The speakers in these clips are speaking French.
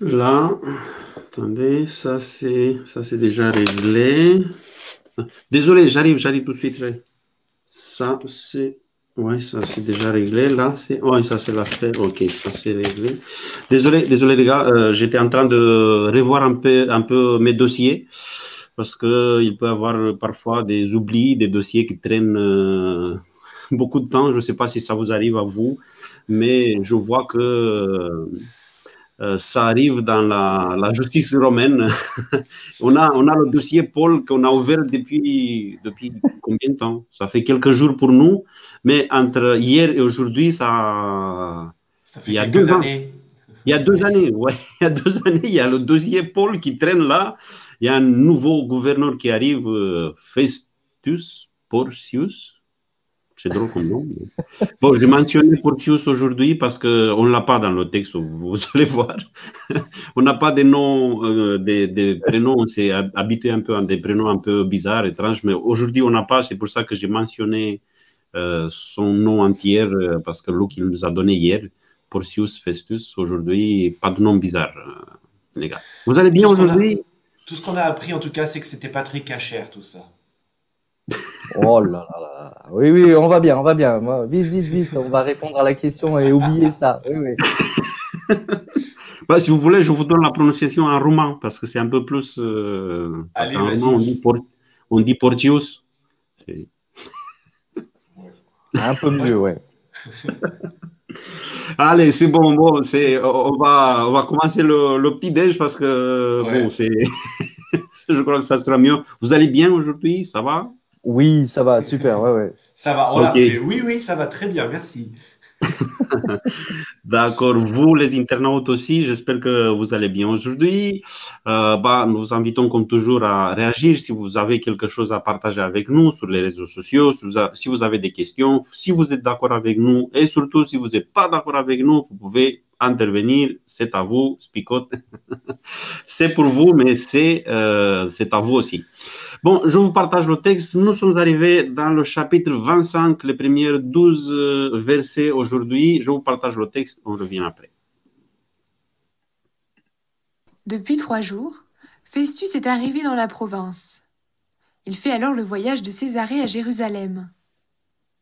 Là, attendez, ça c'est ça c'est déjà réglé. Désolé, j'arrive, j'arrive tout de suite. Ça c'est ouais, ça c'est déjà réglé. Là, c'est ouais, ça c'est l'affaire. Ok, ça c'est réglé. Désolé, désolé les gars, euh, j'étais en train de revoir un peu un peu mes dossiers parce que il peut y avoir parfois des oublis, des dossiers qui traînent euh, beaucoup de temps. Je ne sais pas si ça vous arrive à vous, mais je vois que euh, ça arrive dans la, justice romaine. on, a, on a le dossier Paul qu'on a ouvert depuis, depuis combien de temps? Ça fait quelques jours pour nous, mais entre hier et aujourd'hui, ça, ça fait il y a deux années. Il y a deux années, ouais, il y a deux années, il y a le dossier Paul qui traîne là. Il y a un nouveau gouverneur qui arrive, euh, Festus Porcius, c'est drôle comme nom. Bon, j'ai mentionné Porcius aujourd'hui parce qu'on ne l'a pas dans le texte, vous allez voir. on n'a pas des noms, euh, des, prénoms, on s'est habitué un peu à des prénoms un peu bizarres, étranges, mais aujourd'hui on n'a pas, c'est pour ça que j'ai mentionné euh, son nom entier, euh, parce que Luc il nous a donné hier, Porcius Festus, aujourd'hui, pas de nom bizarre, les gars. Vous allez bien aujourd'hui? Tout ce qu'on a appris en tout cas, c'est que c'était pas très cachère tout ça. Oh là là là. Oui, oui, on va bien, on va bien. Vite, vite, vite, on va répondre à la question et oublier ça. Oui, oui. Bah, si vous voulez, je vous donne la prononciation en roumain parce que c'est un peu plus. Euh, Allez, en roumain, on dit, por, on dit Portius. Un peu mieux, ouais. Allez, c'est bon, bon, c'est, on va, on va commencer le, le petit déj parce que Ouais. bon, c'est, je crois que ça sera mieux. Vous allez bien aujourd'hui, ça va? Oui, ça va, super, ouais, ouais. Ça va, on l'a Ok. fait. Oui, oui, ça va très bien, merci. D'accord, vous les internautes aussi, j'espère que vous allez bien aujourd'hui. Euh, bah, nous vous invitons comme toujours à réagir si vous avez quelque chose à partager avec nous sur les réseaux sociaux, si vous, a- si vous avez des questions, si vous êtes d'accord avec nous et surtout si vous n'êtes pas d'accord avec nous, vous pouvez intervenir, c'est à vous, Spicot. c'est pour vous, mais c'est euh, c'est à vous aussi. Bon, je vous partage le texte. Nous sommes arrivés dans le chapitre 25, les premiers 12 euh, versets aujourd'hui. Je vous partage le texte, on revient après. Depuis trois jours, Festus est arrivé dans la province. Il fait alors le voyage de Césarée à Jérusalem.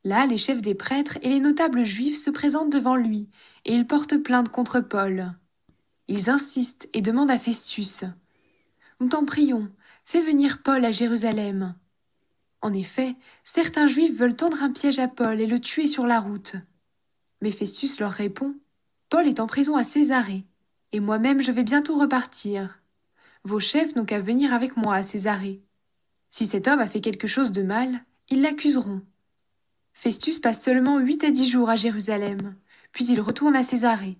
Là, les chefs des prêtres et les notables juifs se présentent devant lui et ils portent plainte contre Paul. Ils insistent et demandent à Festus Nous t'en prions, fais venir Paul à Jérusalem. En effet, certains juifs veulent tendre un piège à Paul et le tuer sur la route. Mais Festus leur répond Paul est en prison à Césarée et moi-même je vais bientôt repartir. Vos chefs n'ont qu'à venir avec moi à Césarée. Si cet homme a fait quelque chose de mal, ils l'accuseront. Festus passe seulement huit à dix jours à Jérusalem, puis il retourne à Césarée.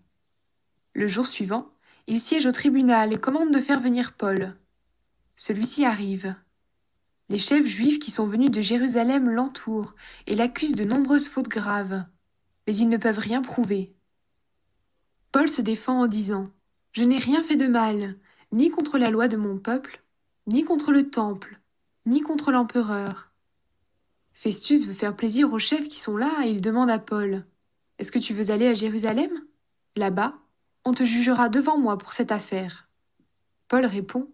Le jour suivant, il siège au tribunal et commande de faire venir Paul. Celui-ci arrive. Les chefs juifs qui sont venus de Jérusalem l'entourent et l'accusent de nombreuses fautes graves, mais ils ne peuvent rien prouver. Paul se défend en disant Je n'ai rien fait de mal, ni contre la loi de mon peuple, ni contre le temple, ni contre l'empereur. Festus veut faire plaisir aux chefs qui sont là et il demande à Paul Est-ce que tu veux aller à Jérusalem? Là-bas, on te jugera devant moi pour cette affaire. Paul répond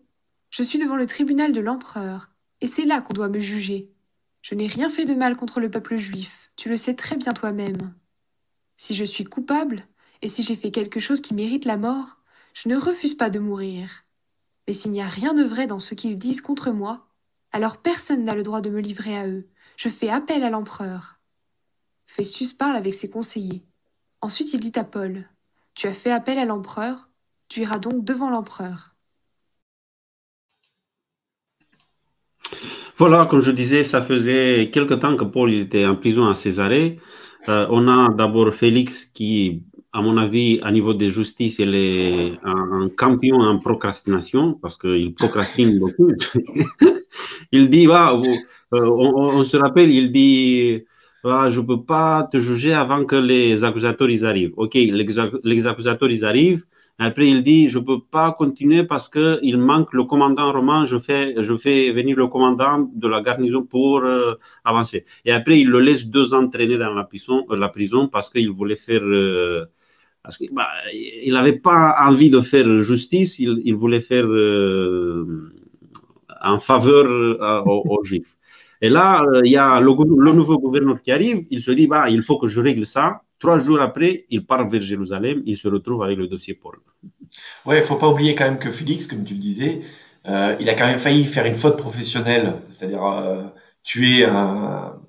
Je suis devant le tribunal de l'empereur, et c'est là qu'on doit me juger. Je n'ai rien fait de mal contre le peuple juif, tu le sais très bien toi-même. Si je suis coupable, et si j'ai fait quelque chose qui mérite la mort, je ne refuse pas de mourir. Mais s'il n'y a rien de vrai dans ce qu'ils disent contre moi, alors personne n'a le droit de me livrer à eux. Je fais appel à l'empereur. Festus parle avec ses conseillers. Ensuite il dit à Paul Tu as fait appel à l'empereur, tu iras donc devant l'empereur. Voilà, comme je disais, ça faisait quelque temps que Paul était en prison à Césarée. Euh, on a d'abord Félix qui, à mon avis, à niveau de justice, il est un, champion en procrastination parce qu'il procrastine beaucoup. il dit, bah, on se rappelle, il dit, ah, je ne peux pas te juger avant que les accusateurs ils arrivent. OK, les, accu- les accusateurs ils arrivent. Après, il dit, je ne peux pas continuer parce qu'il manque le commandant romain. Je fais, je fais venir le commandant de la garnison pour euh, avancer. Et après, il le laisse deux ans traîner dans la prison, euh, la prison parce qu'il voulait faire euh, parce qu'il bah, n'avait pas envie de faire justice, il, voulait faire en faveur aux, Juifs. Et là, euh, il y a le, nouveau gouverneur qui arrive, il se dit, bah, il faut que je règle ça. Trois jours après, il part vers Jérusalem, il se retrouve avec le dossier Paul. Ouais, il faut pas oublier quand même que Félix, comme tu le disais, euh, il a quand même failli faire une faute professionnelle, c'est-à-dire euh, tuer un,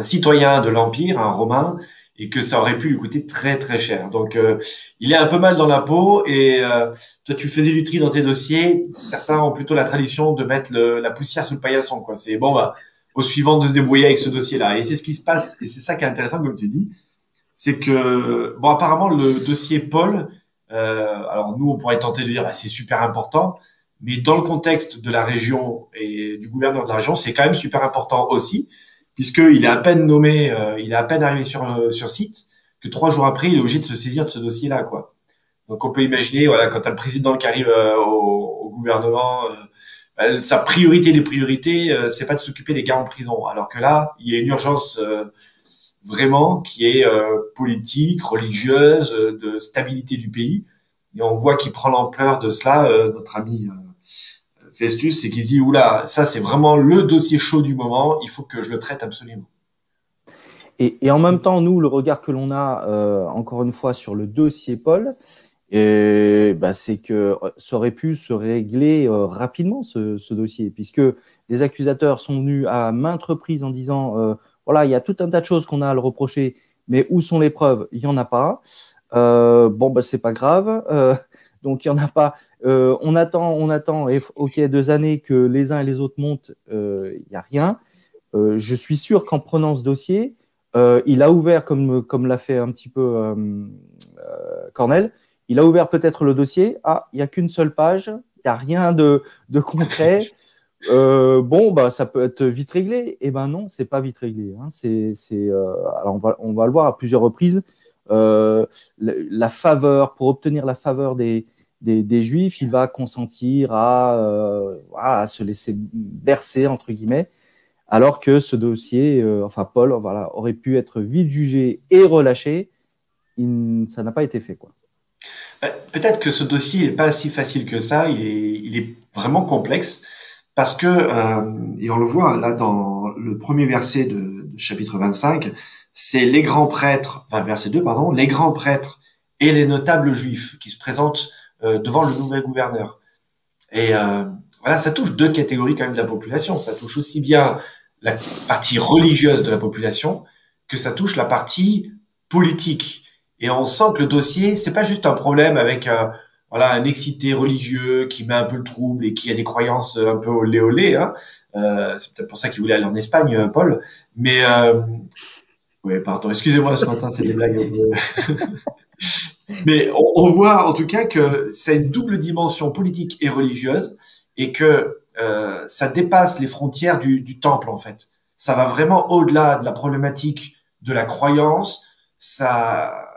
citoyen de l'Empire, un Romain, et que ça aurait pu lui coûter très très cher. Donc euh, il est un peu mal dans la peau et euh, toi tu faisais du tri dans tes dossiers. Certains ont plutôt la tradition de mettre le, la poussière sous le paillasson. Quoi. C'est bon bah au suivant de se débrouiller avec ce dossier-là. Et c'est ce qui se passe et c'est ça qui est intéressant comme tu dis, c'est que bon apparemment le dossier Paul, euh, alors nous on pourrait tenter de dire bah, c'est super important, mais dans le contexte de la région et du gouverneur de la région, c'est quand même super important aussi puisqu'il est à peine nommé, euh, il est à peine arrivé sur euh, sur site, que trois jours après, il est obligé de se saisir de ce dossier-là, quoi. Donc on peut imaginer, voilà, quand tu as le président qui arrive euh, au, au, gouvernement, euh, bah, sa priorité des priorités, euh, c'est pas de s'occuper des gars en prison, alors que là, il y a une urgence vraiment qui est politique, religieuse, de stabilité du pays, et on voit qu'il prend l'ampleur de cela, notre ami Festus, c'est qu'il se dit, oula, ça c'est vraiment le dossier chaud du moment, il faut que je le traite absolument. Et, en même temps, nous, le regard que l'on a, euh, encore une fois, sur le dossier Paul, bah, c'est que ça aurait pu se régler euh, rapidement, ce, dossier, puisque les accusateurs sont venus à maintes reprises en disant, euh, voilà, il y a tout un tas de choses qu'on a à le reprocher, mais où sont les preuves? Il n'y en a pas. Euh, bon, bah, c'est pas grave. donc, il n'y en a pas. Euh, on attend, on attend, et, ok, deux années que les uns et les autres montent, il euh, n'y a rien. Euh, je suis sûr qu'en prenant ce dossier, il a ouvert, comme, comme l'a fait un petit peu Cornel, il a ouvert peut-être le dossier. Ah, il n'y a qu'une seule page, il n'y a rien de, de concret. bon, bah, ça peut être vite réglé. Eh ben non, c'est pas vite réglé. Hein. C'est, alors on va, on va le voir à plusieurs reprises. La, la faveur, pour obtenir la faveur des, des, des, juifs, il va consentir à, euh, à, se laisser bercer entre guillemets, alors que ce dossier, euh, enfin Paul, voilà, aurait pu être vite jugé et relâché. Il, ça n'a pas été fait, quoi. Euh, peut-être que ce dossier n'est pas si facile que ça. Il est, il est vraiment complexe parce que, euh, et on le voit là dans le premier verset de, de chapitre 25, c'est les grands prêtres, enfin verset 2 pardon, les grands prêtres et les notables juifs qui se présentent devant le nouvel gouverneur. Et euh, voilà, ça touche deux catégories quand même de la population. Ça touche aussi bien la partie religieuse de la population que ça touche la partie politique. Et on sent que le dossier, c'est pas juste un problème avec euh, voilà un excité religieux qui met un peu le trouble et qui a des croyances un peu olé olé. Hein. Euh, c'est peut-être pour ça qu'il voulait aller en Espagne, Paul. Mais euh, oui, pardon, excusez-moi ce matin, c'est des blagues. Mais on, on, voit en tout cas que c'est une double dimension politique et religieuse et que euh, ça dépasse les frontières du, du, temple en fait. Ça va vraiment au-delà de la problématique de la croyance. Ça,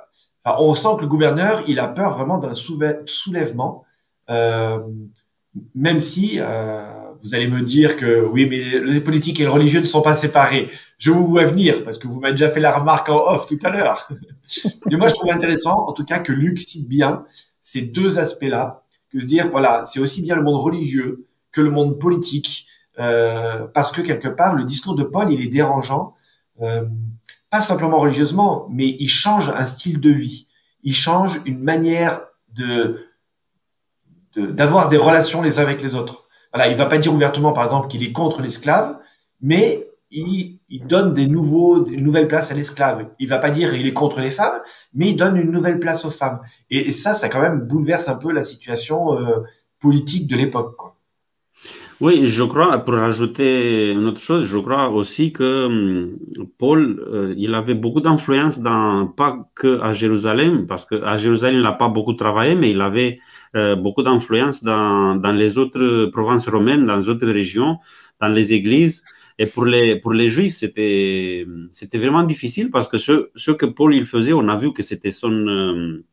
enfin, on sent que le gouverneur, il a peur vraiment d'un soulèvement, euh, même si euh, vous allez me dire que oui, mais les politiques et les religieux ne sont pas séparés. Je vous vois venir parce que vous m'avez déjà fait la remarque en off tout à l'heure. Mais moi, je trouve intéressant, en tout cas, que Luc cite bien ces deux aspects-là, que se dire, voilà, c'est aussi bien le monde religieux que le monde politique, euh, parce que quelque part, le discours de Paul, il est dérangeant, euh, pas simplement religieusement, mais il change un style de vie, il change une manière de d'avoir des relations les uns avec les autres. Voilà, il va pas dire ouvertement, par exemple, qu'il est contre l'esclave, mais il, donne des nouveaux, une nouvelle place à l'esclave. Il va pas dire il est contre les femmes, mais il donne une nouvelle place aux femmes. Et, et ça, ça quand même bouleverse un peu la situation euh, politique de l'époque. Oui, je crois, pour rajouter une autre chose, je crois aussi que hum, Paul, euh, il avait beaucoup d'influence dans, pas que à Jérusalem, parce que à Jérusalem, il n'a pas beaucoup travaillé, mais il avait euh, beaucoup d'influence dans, dans les autres provinces romaines, dans les autres régions, dans les églises. Et pour les, pour les Juifs, c'était, c'était vraiment difficile parce que ce, ce que Paul il faisait, on a vu que c'était son euh,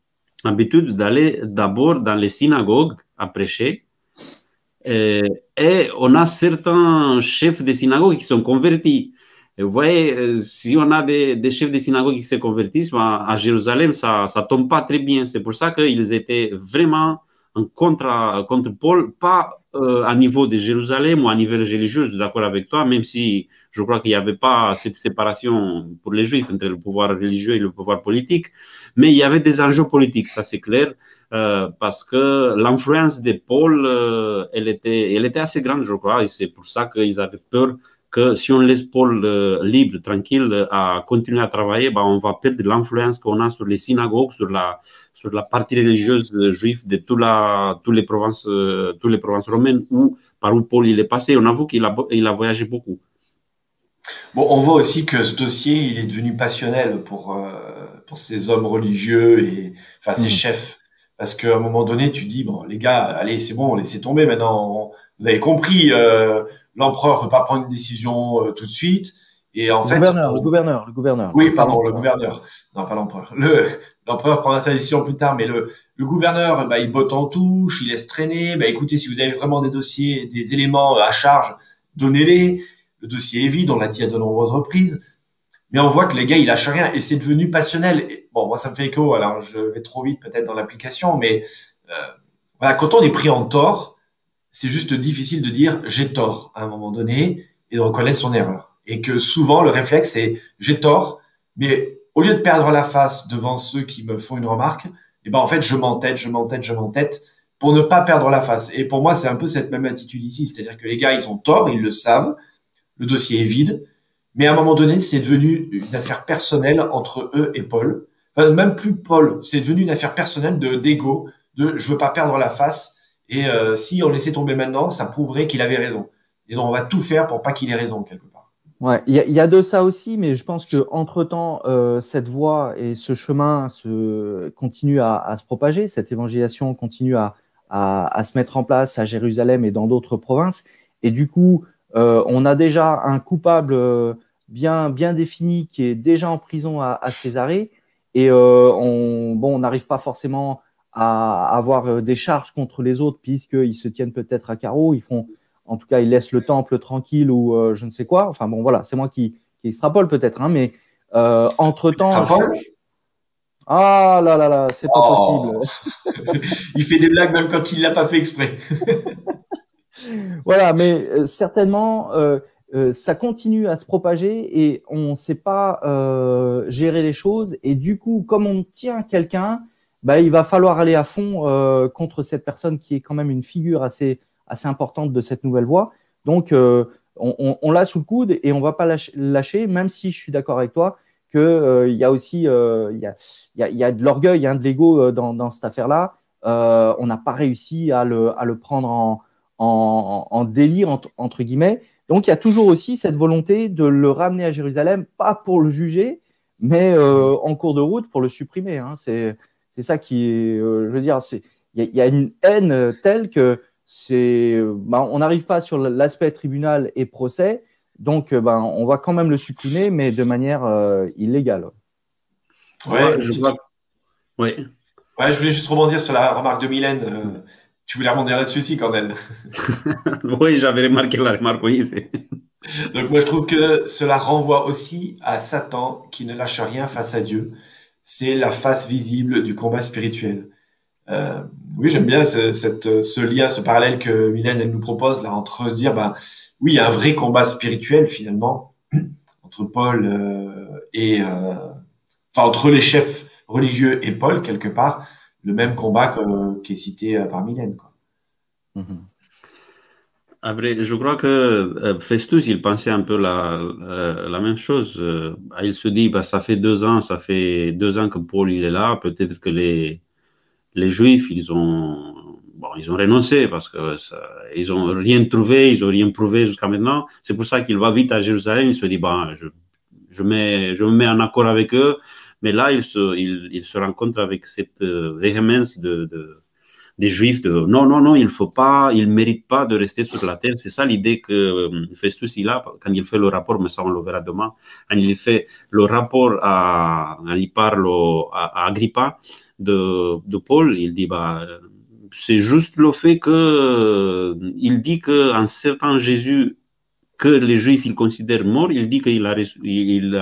habitude d'aller d'abord dans les synagogues à prêcher. Et, et, on a certains chefs de synagogues qui sont convertis. Vous voyez, euh, si on a des, chefs de synagogue qui se convertissent, ben, à Jérusalem, ça ne tombe pas très bien. C'est pour ça qu'ils étaient vraiment en contre, contre Paul, pas euh, à niveau de Jérusalem ou à niveau religieux, je suis d'accord avec toi, même si je crois qu'il n'y avait pas cette séparation pour les Juifs entre le pouvoir religieux et le pouvoir politique, mais il y avait des enjeux politiques, ça c'est clair, euh, parce que l'influence de Paul, elle, était, elle était assez grande, je crois, et c'est pour ça qu'ils avaient peur que si on laisse Paul euh, libre, tranquille, à continuer à travailler, bah, on va perdre l'influence qu'on a sur les synagogues, sur la, sur la partie religieuse juive de toute la, toutes, les provinces, euh, toutes les provinces romaines où, par où Paul il est passé. On avoue qu'il a, il a voyagé beaucoup. Bon, on voit aussi que ce dossier, il est devenu passionnel pour, euh, pour ces hommes religieux et enfin ces mm. chefs. Parce qu'à un moment donné, tu dis, bon, les gars, allez, c'est bon, laissez tomber maintenant. Vous avez compris, l'empereur veut pas prendre une décision euh, tout de suite. Et en le fait, gouverneur, le gouverneur, le gouverneur. Oui, pardon, le gouverneur. Non, pas l'empereur. Le l'empereur prendra sa décision plus tard, mais le le gouverneur, bah, il botte en touche, il laisse traîner. Bah, écoutez, si vous avez vraiment des dossiers, des éléments à charge, donnez-les. Le dossier est vide, on l'a dit à de nombreuses reprises. Mais on voit que les gars, ils lâchent rien et c'est devenu passionnel. bon, moi, ça me fait écho. Alors, je vais trop vite peut-être dans l'application, mais euh, voilà, quand on est pris en tort, c'est juste difficile de dire j'ai tort à un moment donné et de reconnaître son erreur. Et que souvent le réflexe c'est j'ai tort, mais au lieu de perdre la face devant ceux qui me font une remarque, eh ben en fait je m'entête, je m'entête, je m'entête pour ne pas perdre la face. Et pour moi c'est un peu cette même attitude ici, c'est-à-dire que les gars ils ont tort, ils le savent, le dossier est vide, mais à un moment donné c'est devenu une affaire personnelle entre eux et Paul. Enfin même plus Paul, c'est devenu une affaire personnelle de d'ego, de je veux pas perdre la face et euh, si on laissait tomber maintenant, ça prouverait qu'il avait raison. Et donc on va tout faire pour pas qu'il ait raison quelque part. Ouais, il y, a de ça aussi, mais je pense que entre temps, euh, cette voie et ce chemin se continue à, à se propager, cette évangélisation continue à, à, à, se mettre en place à Jérusalem et dans d'autres provinces. Et du coup, euh, on a déjà un coupable euh, bien bien défini qui est déjà en prison à, Césarée. Et euh, on, bon, on n'arrive pas forcément à avoir euh, des charges contre les autres puisqu'ils se tiennent peut-être à carreau, ils font, en tout cas, ils laissent le temple tranquille ou euh, je ne sais quoi. Enfin bon, voilà, c'est moi qui, qui extrapole peut-être, hein, mais euh, entre temps. Ah là là là, c'est pas oh. possible. il fait des blagues même quand il l'a pas fait exprès. voilà, mais certainement. ça continue à se propager et on ne sait pas gérer les choses. Et du coup, comme on tient quelqu'un, bah, il va falloir aller à fond euh, contre cette personne qui est quand même une figure assez, assez importante de cette nouvelle voie. Donc, euh, on, l'a sous le coude et on va pas lâcher, même si je suis d'accord avec toi qu'il euh, y a aussi il y a, y, a, de l'orgueil, hein, de l'ego dans, cette affaire-là. on n'a pas réussi à le, à le prendre en, en, délire, entre, entre, guillemets. Donc, il y a toujours aussi cette volonté de le ramener à Jérusalem, pas pour le juger, mais en cours de route pour le supprimer. Hein. C'est c'est ça qui est, euh, je veux dire, il y, a une haine telle que c'est, ben, on n'arrive pas sur l'aspect tribunal et procès, donc euh, ben, on va quand même le supprimer, mais de manière euh, illégale. Ouais, je Ouais. ouais, je voulais juste rebondir sur la remarque de Mylène. tu voulais rebondir là-dessus aussi, Cornel Oui, j'avais remarqué la remarque, oui. Donc moi, je trouve que cela renvoie aussi à Satan qui ne lâche rien face à Dieu c'est la face visible du combat spirituel. Euh, oui, j'aime bien ce, cette, ce lien, ce parallèle que Mylène elle nous propose là entre dire, bah oui, un vrai combat spirituel finalement entre Paul euh, et, euh, enfin entre les chefs religieux et Paul quelque part, le même combat qui est cité par Mylène. Quoi. Mm-hmm. Après, je crois que euh, Festus, il pensait un peu la, euh, même chose. Euh, il se dit, bah, ça fait deux ans, ça fait deux ans que Paul il est là. Peut-être que les, les Juifs, ils ont, bon, ils ont renoncé parce que ça, ils ont rien trouvé, ils ont rien prouvé jusqu'à maintenant. C'est pour ça qu'il va vite à Jérusalem. Il se dit, bah, je, je, mets, je me mets en accord avec eux. Mais là, il se, il, il se rencontre avec cette véhémence de des juifs de non, non, non, il faut pas, il mérite pas de rester sur la terre. C'est ça l'idée que euh, Festus il a quand il fait le rapport, mais ça on le verra demain. Quand il fait le rapport à, il parle à, Agrippa de, Paul, il dit bah c'est juste le fait que il dit qu'un certain Jésus que les Juifs ils considèrent mort, il dit qu'il a, il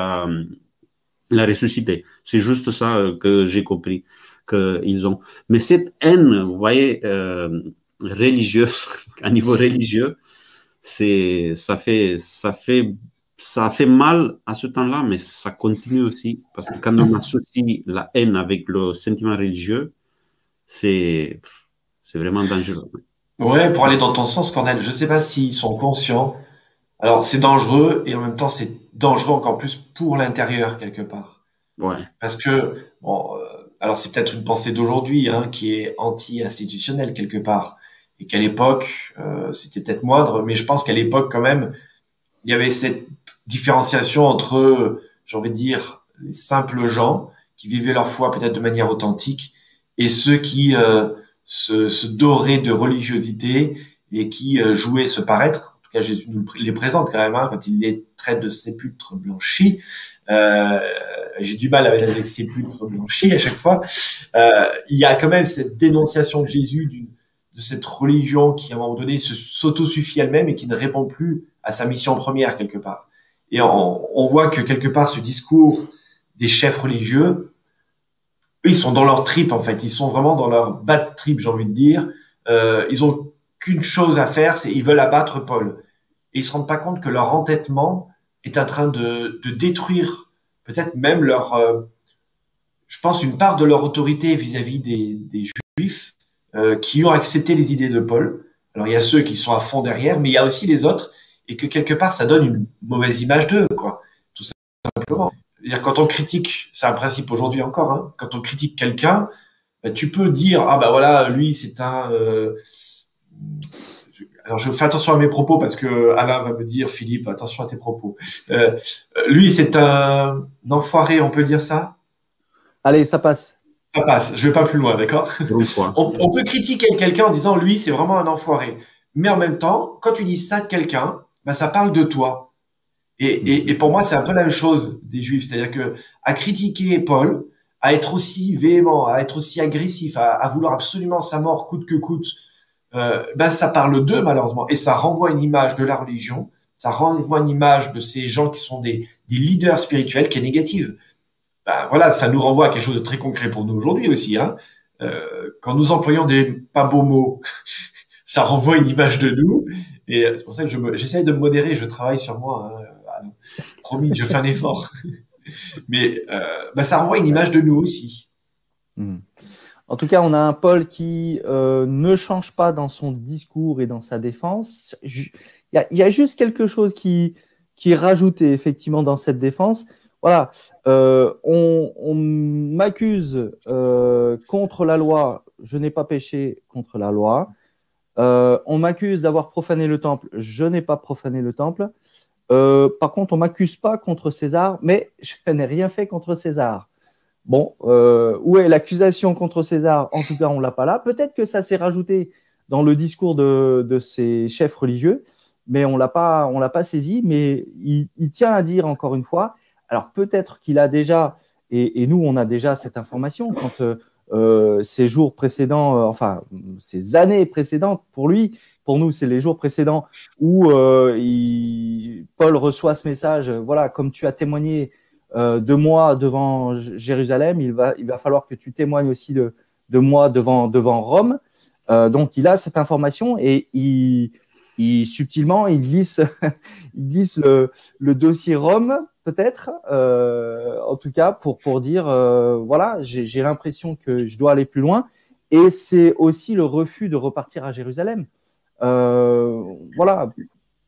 il a ressuscité. C'est juste ça que j'ai compris qu'ils ont. Mais cette haine, vous voyez, euh, religieuse, à niveau religieux, c'est, ça fait, ça fait, ça fait mal à ce temps-là, mais ça continue aussi parce que quand on associe la haine avec le sentiment religieux, c'est, c'est vraiment dangereux. Ouais, pour aller dans ton sens, Cornel, je ne sais pas s'ils sont conscients. Alors, c'est dangereux et en même temps, c'est dangereux encore plus pour l'intérieur quelque part. Ouais. Parce que, bon, euh, alors c'est peut-être une pensée d'aujourd'hui hein, qui est anti-institutionnelle quelque part et qu'à l'époque, euh, c'était peut-être moindre, mais je pense qu'à l'époque quand même, il y avait cette différenciation entre, j'ai envie de dire, les simples gens qui vivaient leur foi peut-être de manière authentique et ceux qui euh, se, se, doraient de religiosité et qui euh, jouaient se paraître. Jésus nous les présente quand même hein, quand il les traite de sépulcres blanchis. Euh, j'ai du mal avec sépulcres blanchis à chaque fois. Euh, il y a quand même cette dénonciation de Jésus de cette religion qui, à un moment donné, s'autosuffit elle-même et qui ne répond plus à sa mission première quelque part. Et on, voit que quelque part, ce discours des chefs religieux, eux, ils sont dans leur trip en fait. Ils sont vraiment dans leur bad trip, j'ai envie de dire. Euh, ils ont qu'une chose à faire, c'est ils veulent abattre Paul. Et ils se rendent pas compte que leur entêtement est en train de, détruire peut-être même leur, euh, je pense, une part de leur autorité vis-à-vis -vis des, des juifs euh, qui ont accepté les idées de Paul. Alors il y a ceux qui sont à fond derrière, mais il y a aussi les autres, et que quelque part ça donne une mauvaise image d'eux, quoi. Tout simplement. -dire, quand on critique, c'est un principe aujourd'hui encore, hein, quand on critique quelqu'un, bah, tu peux dire ah bah voilà lui c'est un euh... alors je fais attention à mes propos parce que Alain va me dire Philippe attention à tes propos. Euh, lui c'est un enfoiré, on peut dire ça? Allez, ça passe ça passe. Je vais pas plus loin, d'accord? On, on, peut critiquer quelqu'un en disant lui, c'est vraiment un enfoiré. Mais en même temps, quand tu dis ça de quelqu'un, ben, ça parle de toi. Et, et, et pour moi, c'est un peu la même chose des Juifs. C'est-à-dire que à critiquer Paul, à être aussi véhément, à être aussi agressif, à, à vouloir absolument sa mort coûte que coûte, euh, ben ça parle d'eux malheureusement. Et ça renvoie une image de la religion, ça renvoie une image de ces gens qui sont des, leaders spirituels qui est négative ben voilà, ça nous renvoie à quelque chose de très concret pour nous aujourd'hui aussi. Hein. Euh, quand nous employons des pas beaux mots, ça renvoie une image de nous. Et c'est pour ça que je j'essaie de me modérer, je travaille sur moi. Hein. Promis, je fais un effort. Mais euh, ben ça renvoie une image de nous aussi. Mmh. En tout cas, on a un Paul qui euh, ne change pas dans son discours et dans sa défense. Il y a, juste quelque chose qui, qui est rajouté effectivement dans cette défense voilà, euh, on, m'accuse euh, contre la loi, je n'ai pas péché contre la loi. On m'accuse d'avoir profané le temple, je n'ai pas profané le temple. Par contre, on m'accuse pas contre César, mais je n'ai rien fait contre César. Bon, euh, où est l'accusation contre César? En tout cas, on l'a pas là. Peut-être que ça s'est rajouté dans le discours de, de ces chefs religieux, mais on on l'a pas saisi. Mais il, tient à dire encore une fois, alors peut-être qu'il a déjà, et, nous on a déjà cette information, quand euh, euh ces jours précédents, enfin ces années précédentes pour lui, pour nous c'est les jours précédents où Paul reçoit ce message, voilà, comme tu as témoigné de moi devant Jérusalem, il va, il va falloir que tu témoignes aussi de, de moi devant, devant Rome. donc il a cette information et il, il subtilement il glisse, il glisse le, le dossier Rome peut-être, euh, en tout cas pour pour dire euh, voilà, j'ai l'impression que je dois aller plus loin. Et c'est aussi le refus de repartir à Jérusalem. Euh, voilà,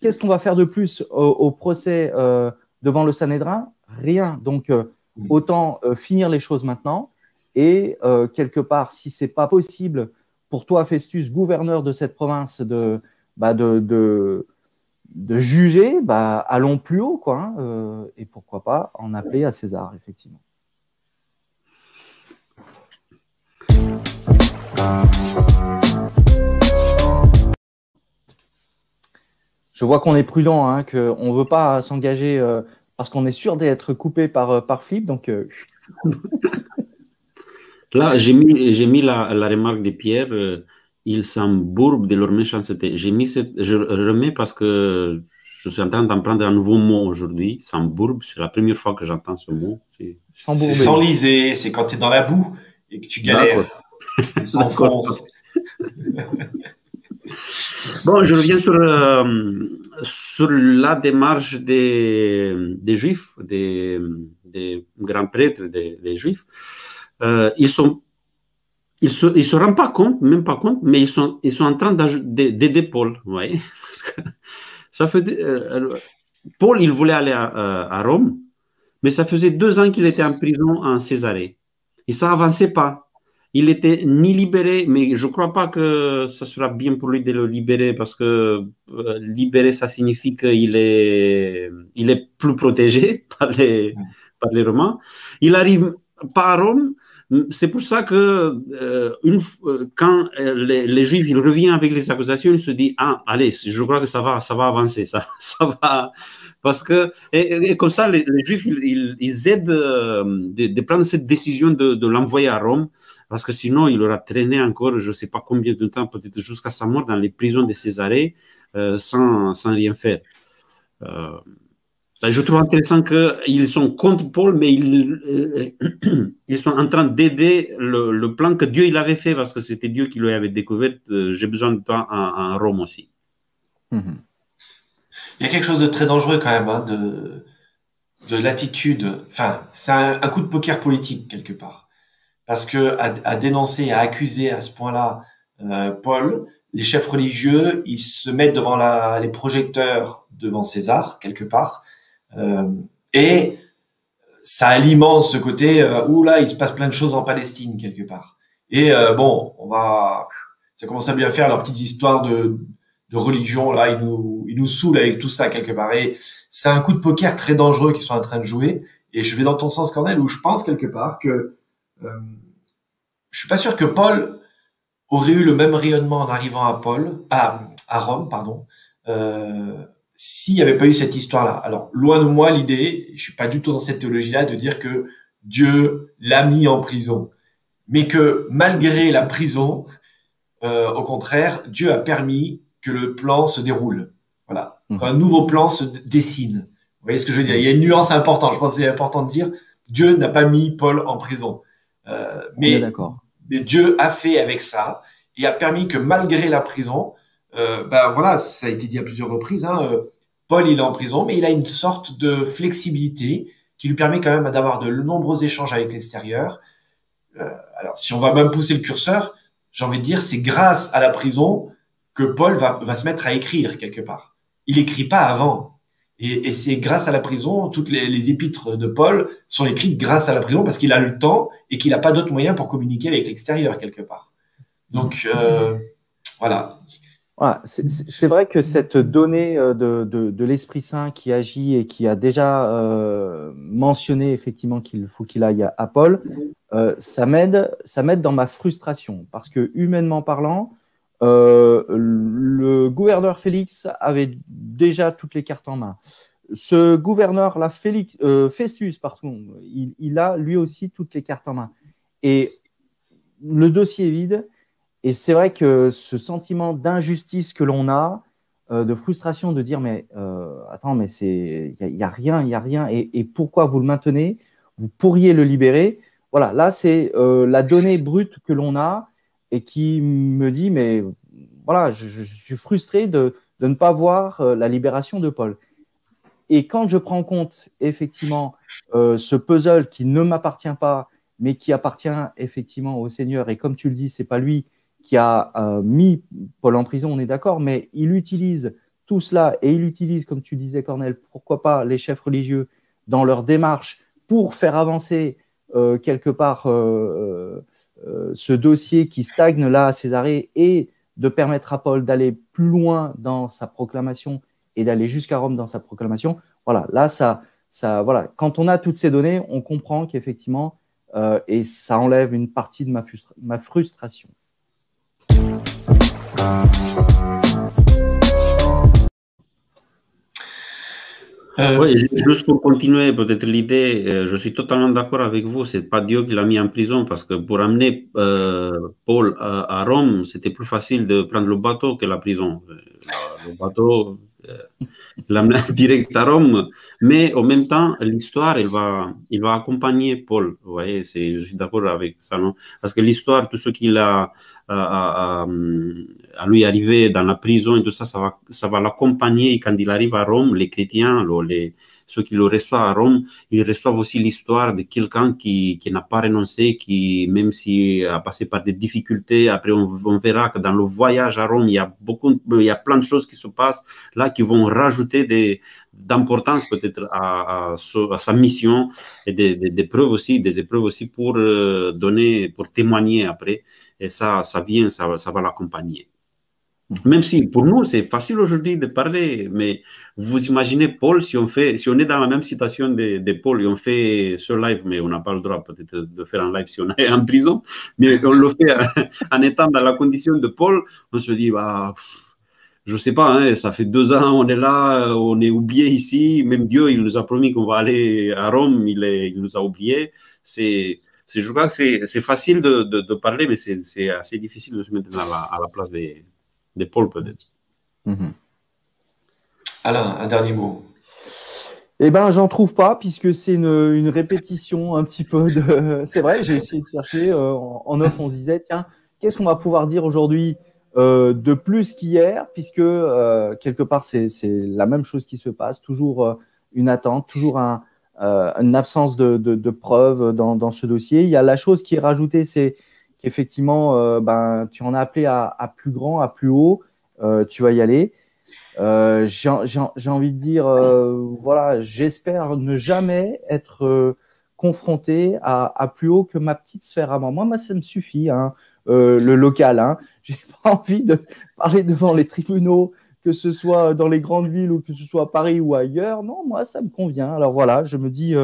qu'est-ce qu'on va faire de plus au, procès euh, devant le Sanhédrin Rien. Donc euh, autant euh, finir les choses maintenant. Et quelque part, si c'est pas possible pour toi, Festus, gouverneur de cette province, de bah de, de de juger, bah, allons plus haut, quoi, hein, euh, et pourquoi pas en appeler à César, effectivement. Je vois qu'on est prudent, hein, qu'on ne veut pas s'engager euh, parce qu'on est sûr d'être coupé par, euh, par Flip. Donc, euh... Là, j'ai mis, mis la, la, remarque de Pierre. Euh, ils s'embourbent de leur méchanceté. J'ai mis cette, je remets parce que je suis en train d'apprendre un nouveau mot aujourd'hui, Sambourbe. C'est la première fois que j'entends ce mot. C'est s'enliser, c'est quand tu es dans la boue et que tu galères. S'enfonce. bon, je reviens sur, euh, sur la démarche des, des Juifs, des, des grands prêtres des, Juifs. Euh, ils sont ils se, ils se rendent pas compte, même pas compte, mais ils sont, ils sont en train d'aider Paul. Ça fait, euh, Paul, il voulait aller à, à, Rome, mais ça faisait deux ans qu'il était en prison en Césarée. Et ça avançait pas. Il était ni libéré, mais je ne crois pas que ce sera bien pour lui de le libérer parce que euh, libérer, ça signifie qu'il est, il est plus protégé par les, par les Romains. Il arrive pas à Rome, c'est pour ça que euh, une, euh, quand les, Juifs ils reviennent avec les accusations, ils se disent ah allez, je crois que ça va, ça va avancer, ça, ça va parce que et, comme ça les, Juifs ils, ils, aident de, prendre cette décision de, de l'envoyer à Rome parce que sinon il aura traîné encore je ne sais pas combien de temps peut-être jusqu'à sa mort dans les prisons de Césarée sans, sans rien faire. Ben, je trouve intéressant qu'ils sont contre Paul, mais ils, euh, ils sont en train d'aider le, plan que Dieu il avait fait, parce que c'était Dieu qui lui avait découvert. Euh, j'ai besoin de toi en, Rome aussi. Mhm. Il y a quelque chose de très dangereux quand même, hein, de, de l'attitude. Enfin, c'est un, coup de poker politique quelque part. Parce que à, dénoncer, à accuser à ce point-là euh, Paul, les chefs religieux, ils se mettent devant la, les projecteurs devant César quelque part euh, et ça alimente ce côté euh, où là il se passe plein de choses en Palestine quelque part. Et euh, bon, on va, ça commence à bien faire leur petite histoire de, de religion là, ils nous, ils nous saoulent avec tout ça quelque part. Et c'est un coup de poker très dangereux qu'ils sont en train de jouer. Et je vais dans ton sens, Cornel, où je pense quelque part que je suis pas sûr que Paul aurait eu le même rayonnement en arrivant à Paul, à, à Rome, pardon, euh, s'il n'y avait pas eu cette histoire-là. Alors, loin de moi l'idée, je suis pas du tout dans cette théologie-là, de dire que Dieu l'a mis en prison, mais que malgré la prison, euh, au contraire, Dieu a permis que le plan se déroule. Voilà, mmh. qu'un nouveau plan se dessine. Vous voyez ce que je veux dire? Il y a une nuance importante. Je pense que c'est important de dire Dieu n'a pas mis Paul en prison, euh, mais, mais Dieu a fait avec ça et a permis que malgré la prison, euh, ben voilà, ça a été dit à plusieurs reprises. Hein, euh, Paul, il est en prison, mais il a une sorte de flexibilité qui lui permet quand même d'avoir de nombreux échanges avec l'extérieur. Euh, alors, si on va même pousser le curseur, j'ai envie de dire, c'est grâce à la prison que Paul va, va se mettre à écrire quelque part. Il écrit pas avant. Et, c'est grâce à la prison, toutes les, épîtres de Paul sont écrites grâce à la prison parce qu'il a le temps et qu'il n'a pas d'autres moyens pour communiquer avec l'extérieur quelque part. Donc, euh, voilà. C'est vrai que cette donnée euh, de, l'Esprit Saint qui agit et qui a déjà euh, mentionné effectivement qu'il faut qu'il aille à, Paul, euh, ça m'aide dans ma frustration parce que humainement parlant, euh, le gouverneur Félix avait déjà toutes les cartes en main. Ce gouverneur là, Félix, euh, Festus, pardon, il, il a lui aussi toutes les cartes en main. Et le dossier est vide. Et c'est vrai que ce sentiment d'injustice que l'on a, euh, de frustration, de dire mais attends, mais c'est il y, a rien, il y a rien, et, pourquoi vous le maintenez? Vous pourriez le libérer. Voilà, là c'est la donnée brute que l'on a et qui me dit mais voilà, je, suis frustré de, ne pas voir la libération de Paul. Et quand je prends en compte effectivement ce puzzle qui ne m'appartient pas, mais qui appartient effectivement au Seigneur, et comme tu le dis, c'est pas lui qui a euh, mis Paul en prison, on est d'accord, mais il utilise tout cela et il utilise, comme tu disais, Cornel, pourquoi pas les chefs religieux dans leur démarche pour faire avancer euh, quelque part euh, ce dossier qui stagne là à Césarée et de permettre à Paul d'aller plus loin dans sa proclamation et d'aller jusqu'à Rome dans sa proclamation. Voilà, là, ça, ça, voilà. Quand on a toutes ces données, on comprend qu'effectivement, et ça enlève une partie de ma frustration. Euh, oui, juste pour continuer, peut-être l'idée, euh, je suis totalement d'accord avec vous, c'est pas Dieu qui l'a mis en prison parce que pour amener euh, Paul à, Rome, c'était plus facile de prendre le bateau que la prison. Le bateau, l'amener direct à Rome. Mais en même temps, l'histoire, elle va, il va accompagner Paul. Vous voyez, je suis d'accord avec ça, non? Parce que l'histoire, tout ce qu'il a à, à, à, lui arriver dans la prison et tout ça, ça va, ça va l'accompagner quand il arrive à Rome, les chrétiens, les, ceux qui le reçoivent à Rome, ils reçoivent aussi l'histoire de quelqu'un qui, qui n'a pas renoncé, qui, même s'il a passé par des difficultés, après on, verra que dans le voyage à Rome, il y a beaucoup, il y a plein de choses qui se passent là qui vont rajouter des, d'importance peut-être à, à, à, sa mission et des, des, des, preuves aussi, des épreuves aussi pour euh, donner, pour témoigner après. Et ça, ça vient, ça, ça va l'accompagner. Même si pour nous, c'est facile aujourd'hui de parler, mais vous imaginez Paul, si on, fait, si on est dans la même situation de, Paul et on fait ce live, mais on n'a pas le droit peut-être de faire un live si on est en prison, mais on le fait en étant dans la condition de Paul, on se dit, bah, je sais pas, hein, ça fait deux ans, on est là, on est oublié ici, même Dieu, il nous a promis qu'on va aller à Rome, il, nous a oubliés. C'est, je crois que c'est facile de, parler, mais c'est assez difficile de se mettre à la place des des pôles peut-être. Mmh. Alain, un dernier mot. Eh ben, j'en trouve pas puisque c'est une, une, répétition un petit peu de. C'est vrai, j'ai essayé de chercher euh, en off. On disait tiens, qu'est-ce qu'on va pouvoir dire aujourd'hui euh, de plus qu'hier, puisque euh, quelque part c'est la même chose qui se passe, toujours euh, une attente, toujours un, euh, une absence de, de, de preuves dans, dans, ce dossier. Il y a la chose qui est rajoutée, c'est qu'effectivement, euh, ben, tu en as appelé à, plus grand, à plus haut, euh, tu vas y aller. Euh, J'ai envie de dire, voilà, j'espère ne jamais être confronté à, plus haut que ma petite sphère à moi. Moi, moi ça me suffit, hein, le local. Hein. J'ai pas envie de parler devant les tribunaux, que ce soit dans les grandes villes ou que ce soit à Paris ou ailleurs. Non, moi, ça me convient. Alors voilà, je me dis,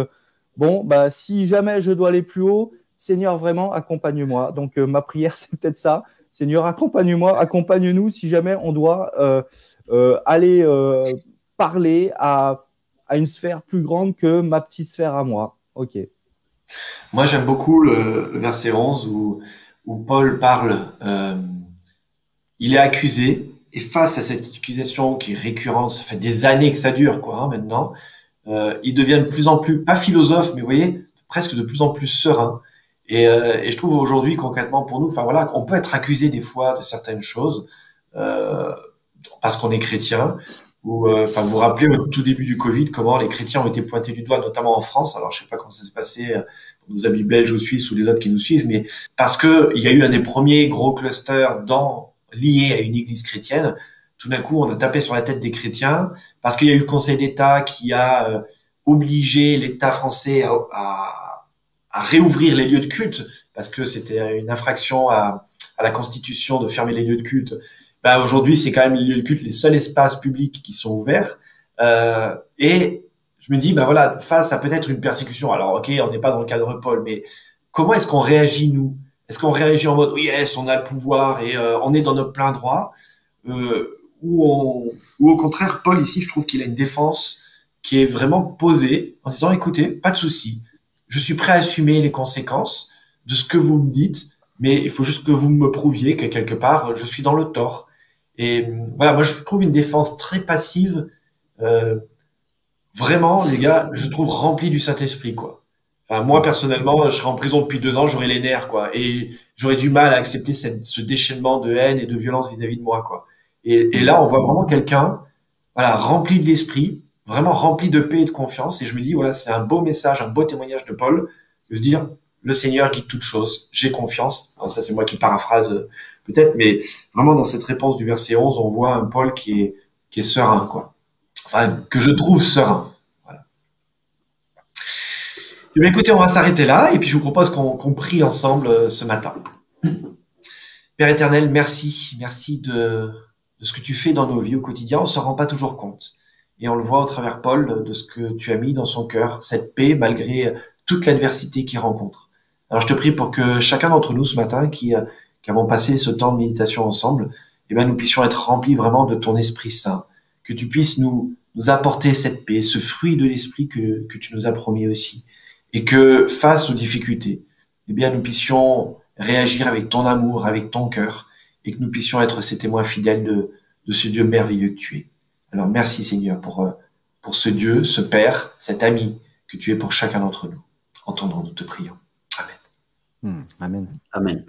bon, bah, si jamais je dois aller plus haut, Seigneur, vraiment, accompagne-moi. Donc, euh, ma prière, c'est peut-être ça. Seigneur, accompagne-moi, accompagne-nous si jamais on doit euh, euh, aller parler à, à, une sphère plus grande que ma petite sphère à moi. OK. Moi, j'aime beaucoup le, verset 11 où, où Paul parle, il est accusé, et face à cette accusation qui est récurrente, ça fait des années que ça dure, quoi, hein, maintenant, il devient de plus en plus, pas philosophe, mais vous voyez, presque de plus en plus serein. Et, euh, et je trouve aujourd'hui concrètement pour nous, enfin voilà, on peut être accusé des fois de certaines choses euh, parce qu'on est chrétien. Ou, euh, enfin, vous vous rappelez au tout début du Covid comment les chrétiens ont été pointés du doigt, notamment en France. Alors je sais pas comment ça s'est passé euh, pour nos amis belges ou suisses ou les autres qui nous suivent, mais parce que il y a eu un des premiers gros clusters dans liés à une église chrétienne. Tout d'un coup, on a tapé sur la tête des chrétiens parce qu'il y a eu le Conseil d'État qui a euh, obligé l'État français à, à à réouvrir les lieux de culte parce que c'était une infraction à, à, la Constitution de fermer les lieux de culte. Ben, aujourd'hui, c'est quand même les lieux de culte les seuls espaces publics qui sont ouverts. Euh, et je me dis, ben voilà, face à peut-être une persécution. Alors, ok, on n'est pas dans le cadre Paul, mais comment est-ce qu'on réagit nous? Est-ce qu'on réagit en mode, oui, yes, on a le pouvoir et euh, on est dans notre plein droit? Euh, ou, on, ou au contraire, Paul ici, je trouve qu'il a une défense qui est vraiment posée en disant, écoutez, pas de souci je suis prêt à assumer les conséquences de ce que vous me dites, mais il faut juste que vous me prouviez que quelque part, je suis dans le tort. Et voilà, moi, je trouve une défense très passive, euh, vraiment, les gars, je trouve remplie du Saint-Esprit, quoi. Enfin, moi, personnellement, je serais en prison depuis deux ans, j'aurais les nerfs, quoi. Et j'aurais du mal à accepter ce déchaînement de haine et de violence vis-à-vis -vis de moi, quoi. Et, et là, on voit vraiment quelqu'un, voilà, rempli de l'esprit, vraiment rempli de paix et de confiance. Et je me dis, voilà, c'est un beau message, un beau témoignage de Paul, de se dire, le Seigneur guide toutes choses, j'ai confiance. Alors ça, c'est moi qui paraphrase euh, peut-être, mais vraiment dans cette réponse du verset 11, on voit un Paul qui est, qui est serein, quoi. Enfin, que je trouve serein. Voilà. Eh bien, écoutez, on va s'arrêter là, et puis je vous propose qu'on qu prie ensemble euh, ce matin. Père éternel, merci, merci de, de ce que tu fais dans nos vies au quotidien. On se rend pas toujours compte. Et on le voit au travers Paul de ce que tu as mis dans son cœur, cette paix malgré toute l'adversité qu'il rencontre. Alors je te prie pour que chacun d'entre nous ce matin qui, euh, qui avons passé ce temps de méditation ensemble, eh bien, nous puissions être remplis vraiment de ton Esprit Saint, que tu puisses nous, nous apporter cette paix, ce fruit de l'Esprit que, que tu nous as promis aussi, et que face aux difficultés, eh bien, nous puissions réagir avec ton amour, avec ton cœur, et que nous puissions être ces témoins fidèles de, de ce Dieu merveilleux que tu es. Alors merci Seigneur pour, euh, pour ce Dieu, ce Père, cet ami que tu es pour chacun d'entre nous. Entendons, nous te prions. Amen. Hmm, Amen. Amen.